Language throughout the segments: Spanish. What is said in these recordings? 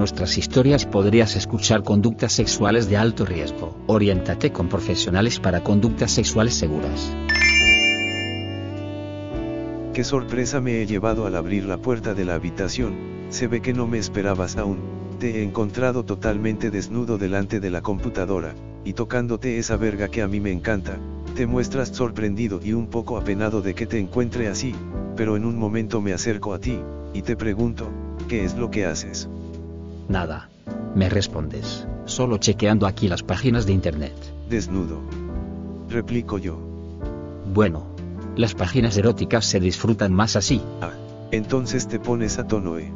Nuestras historias podrías escuchar conductas sexuales de alto riesgo. Oriéntate con profesionales para conductas sexuales seguras. Qué sorpresa me he llevado al abrir la puerta de la habitación, se ve que no me esperabas aún, te he encontrado totalmente desnudo delante de la computadora, y tocándote esa verga que a mí me encanta, te muestras sorprendido y un poco apenado de que te encuentre así, pero en un momento me acerco a ti, y te pregunto, ¿qué es lo que haces? Nada. Me respondes, solo chequeando aquí las páginas de internet. Desnudo. Replico yo. Bueno. Las páginas eróticas se disfrutan más así. Ah, entonces te pones a tono, ¿eh?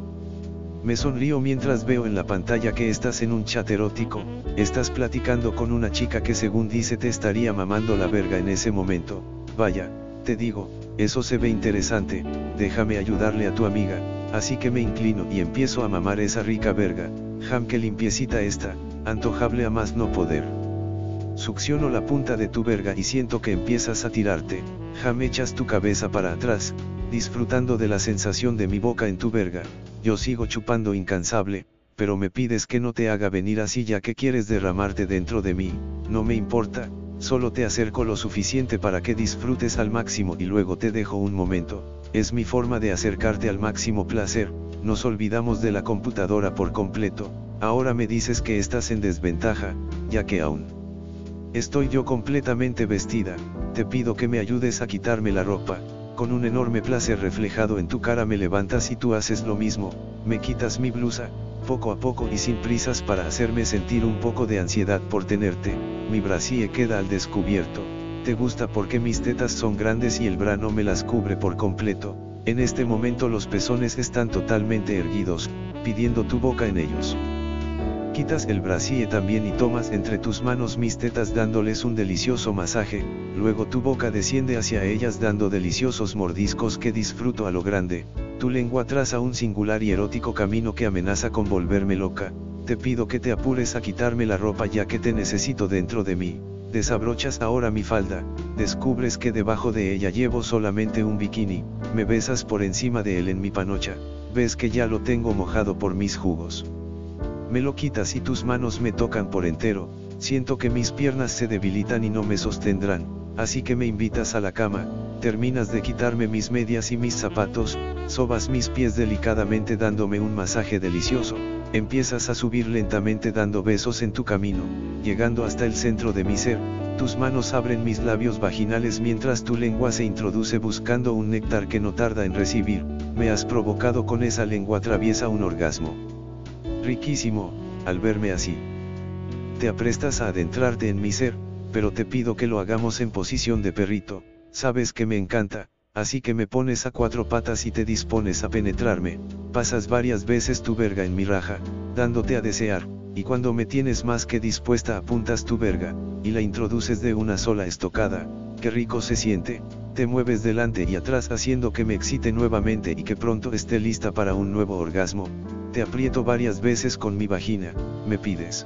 Me sonrío mientras veo en la pantalla que estás en un chat erótico, estás platicando con una chica que según dice te estaría mamando la verga en ese momento, vaya, te digo, eso se ve interesante, déjame ayudarle a tu amiga, así que me inclino y empiezo a mamar esa rica verga, jam que limpiecita está, antojable a más no poder. Succiono la punta de tu verga y siento que empiezas a tirarte, jam echas tu cabeza para atrás, disfrutando de la sensación de mi boca en tu verga, yo sigo chupando incansable, pero me pides que no te haga venir así ya que quieres derramarte dentro de mí, no me importa, solo te acerco lo suficiente para que disfrutes al máximo y luego te dejo un momento, es mi forma de acercarte al máximo placer, nos olvidamos de la computadora por completo, ahora me dices que estás en desventaja, ya que aún estoy yo completamente vestida, te pido que me ayudes a quitarme la ropa, con un enorme placer reflejado en tu cara me levantas y tú haces lo mismo, me quitas mi blusa, poco a poco y sin prisas para hacerme sentir un poco de ansiedad por tenerte, mi brasier queda al descubierto, te gusta porque mis tetas son grandes y el bra no me las cubre por completo, en este momento los pezones están totalmente erguidos, pidiendo tu boca en ellos. Quitas el brasier también y tomas entre tus manos mis tetas dándoles un delicioso masaje, luego tu boca desciende hacia ellas dando deliciosos mordiscos que disfruto a lo grande, tu lengua traza un singular y erótico camino que amenaza con volverme loca, te pido que te apures a quitarme la ropa ya que te necesito dentro de mí. Desabrochas ahora mi falda, descubres que debajo de ella llevo solamente un bikini, me besas por encima de él en mi panocha, ves que ya lo tengo mojado por mis jugos. Me lo quitas y tus manos me tocan por entero, siento que mis piernas se debilitan y no me sostendrán, así que me invitas a la cama, terminas de quitarme mis medias y mis zapatos, sobas mis pies delicadamente dándome un masaje delicioso, empiezas a subir lentamente dando besos en tu camino, llegando hasta el centro de mi ser, tus manos abren mis labios vaginales mientras tu lengua se introduce buscando un néctar que no tarda en recibir, me has provocado con esa lengua traviesa un orgasmo. Riquísimo, al verme así. Te aprestas a adentrarte en mi ser, pero te pido que lo hagamos en posición de perrito, sabes que me encanta, así que me pones a cuatro patas y te dispones a penetrarme, pasas varias veces tu verga en mi raja, dándote a desear, y cuando me tienes más que dispuesta apuntas tu verga, y la introduces de una sola estocada, qué rico se siente, te mueves delante y atrás haciendo que me excite nuevamente y que pronto esté lista para un nuevo orgasmo, te aprieto varias veces con mi vagina, me pides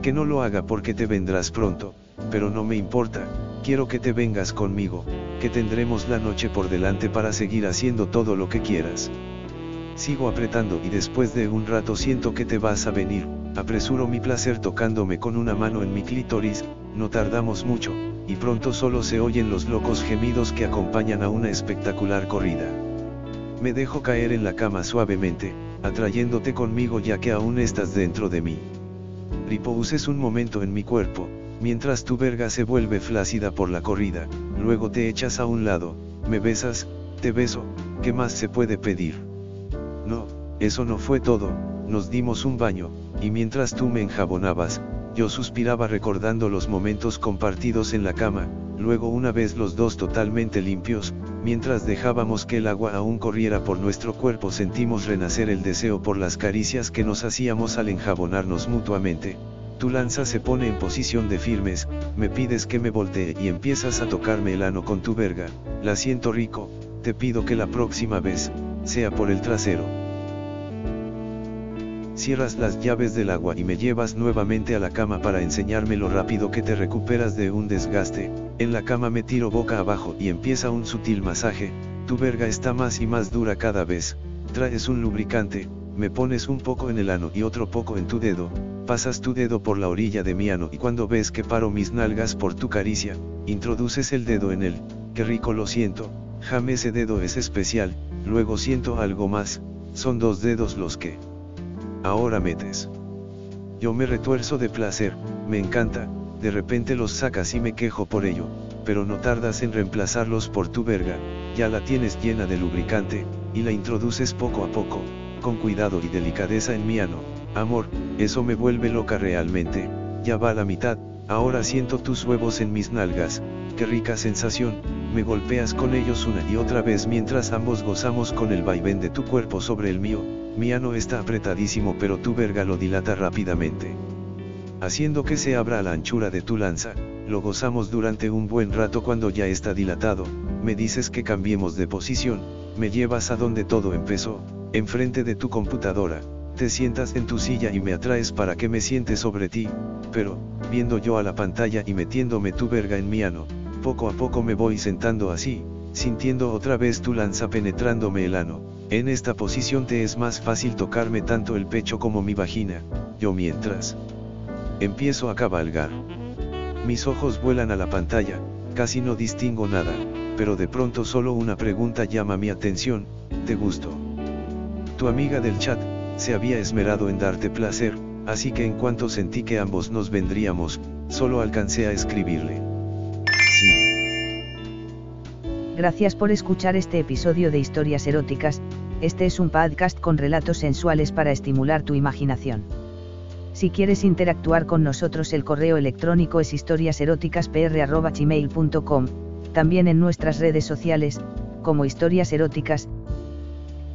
que no lo haga porque te vendrás pronto, pero no me importa, quiero que te vengas conmigo, que tendremos la noche por delante para seguir haciendo todo lo que quieras. Sigo apretando y después de un rato siento que te vas a venir, apresuro mi placer tocándome con una mano en mi clítoris, no tardamos mucho, y pronto solo se oyen los locos gemidos que acompañan a una espectacular corrida. Me dejo caer en la cama suavemente, atrayéndote conmigo ya que aún estás dentro de mí. Ripouses un momento en mi cuerpo, mientras tu verga se vuelve flácida por la corrida, luego te echas a un lado, me besas, te beso, ¿qué más se puede pedir? No, eso no fue todo, nos dimos un baño, y mientras tú me enjabonabas, yo suspiraba recordando los momentos compartidos en la cama, luego una vez los dos totalmente limpios, mientras dejábamos que el agua aún corriera por nuestro cuerpo sentimos renacer el deseo por las caricias que nos hacíamos al enjabonarnos mutuamente, tu lanza se pone en posición de firmes, me pides que me voltee y empiezas a tocarme el ano con tu verga, la siento rico, te pido que la próxima vez, sea por el trasero. Cierras las llaves del agua y me llevas nuevamente a la cama para enseñarme lo rápido que te recuperas de un desgaste, en la cama me tiro boca abajo y empieza un sutil masaje, tu verga está más y más dura cada vez, traes un lubricante, me pones un poco en el ano y otro poco en tu dedo, pasas tu dedo por la orilla de mi ano y cuando ves que paro mis nalgas por tu caricia, introduces el dedo en él, qué rico lo siento, jame ese dedo es especial, luego siento algo más, son dos dedos los que ahora metes. Yo me retuerzo de placer, me encanta, de repente los sacas y me quejo por ello, pero no tardas en reemplazarlos por tu verga, ya la tienes llena de lubricante, y la introduces poco a poco, con cuidado y delicadeza en mi ano, amor, eso me vuelve loca realmente, ya va la mitad, ahora siento tus huevos en mis nalgas, qué rica sensación, me golpeas con ellos una y otra vez mientras ambos gozamos con el vaivén de tu cuerpo sobre el mío, mi ano está apretadísimo pero tu verga lo dilata rápidamente. Haciendo que se abra a la anchura de tu lanza, lo gozamos durante un buen rato cuando ya está dilatado, me dices que cambiemos de posición, me llevas a donde todo empezó, enfrente de tu computadora, te sientas en tu silla y me atraes para que me siente sobre ti, pero, viendo yo a la pantalla y metiéndome tu verga en mi ano, poco a poco me voy sentando así, sintiendo otra vez tu lanza penetrándome el ano, en esta posición te es más fácil tocarme tanto el pecho como mi vagina, yo mientras. Empiezo a cabalgar. Mis ojos vuelan a la pantalla, casi no distingo nada, pero de pronto solo una pregunta llama mi atención, ¿te gustó? Tu amiga del chat, se había esmerado en darte placer, así que en cuanto sentí que ambos nos vendríamos, solo alcancé a escribirle. Gracias por escuchar este episodio de Historias Eróticas, este es un podcast con relatos sensuales para estimular tu imaginación. Si quieres interactuar con nosotros el correo electrónico es historiaseroticaspr.gmail.com, también en nuestras redes sociales, como Historias Eróticas.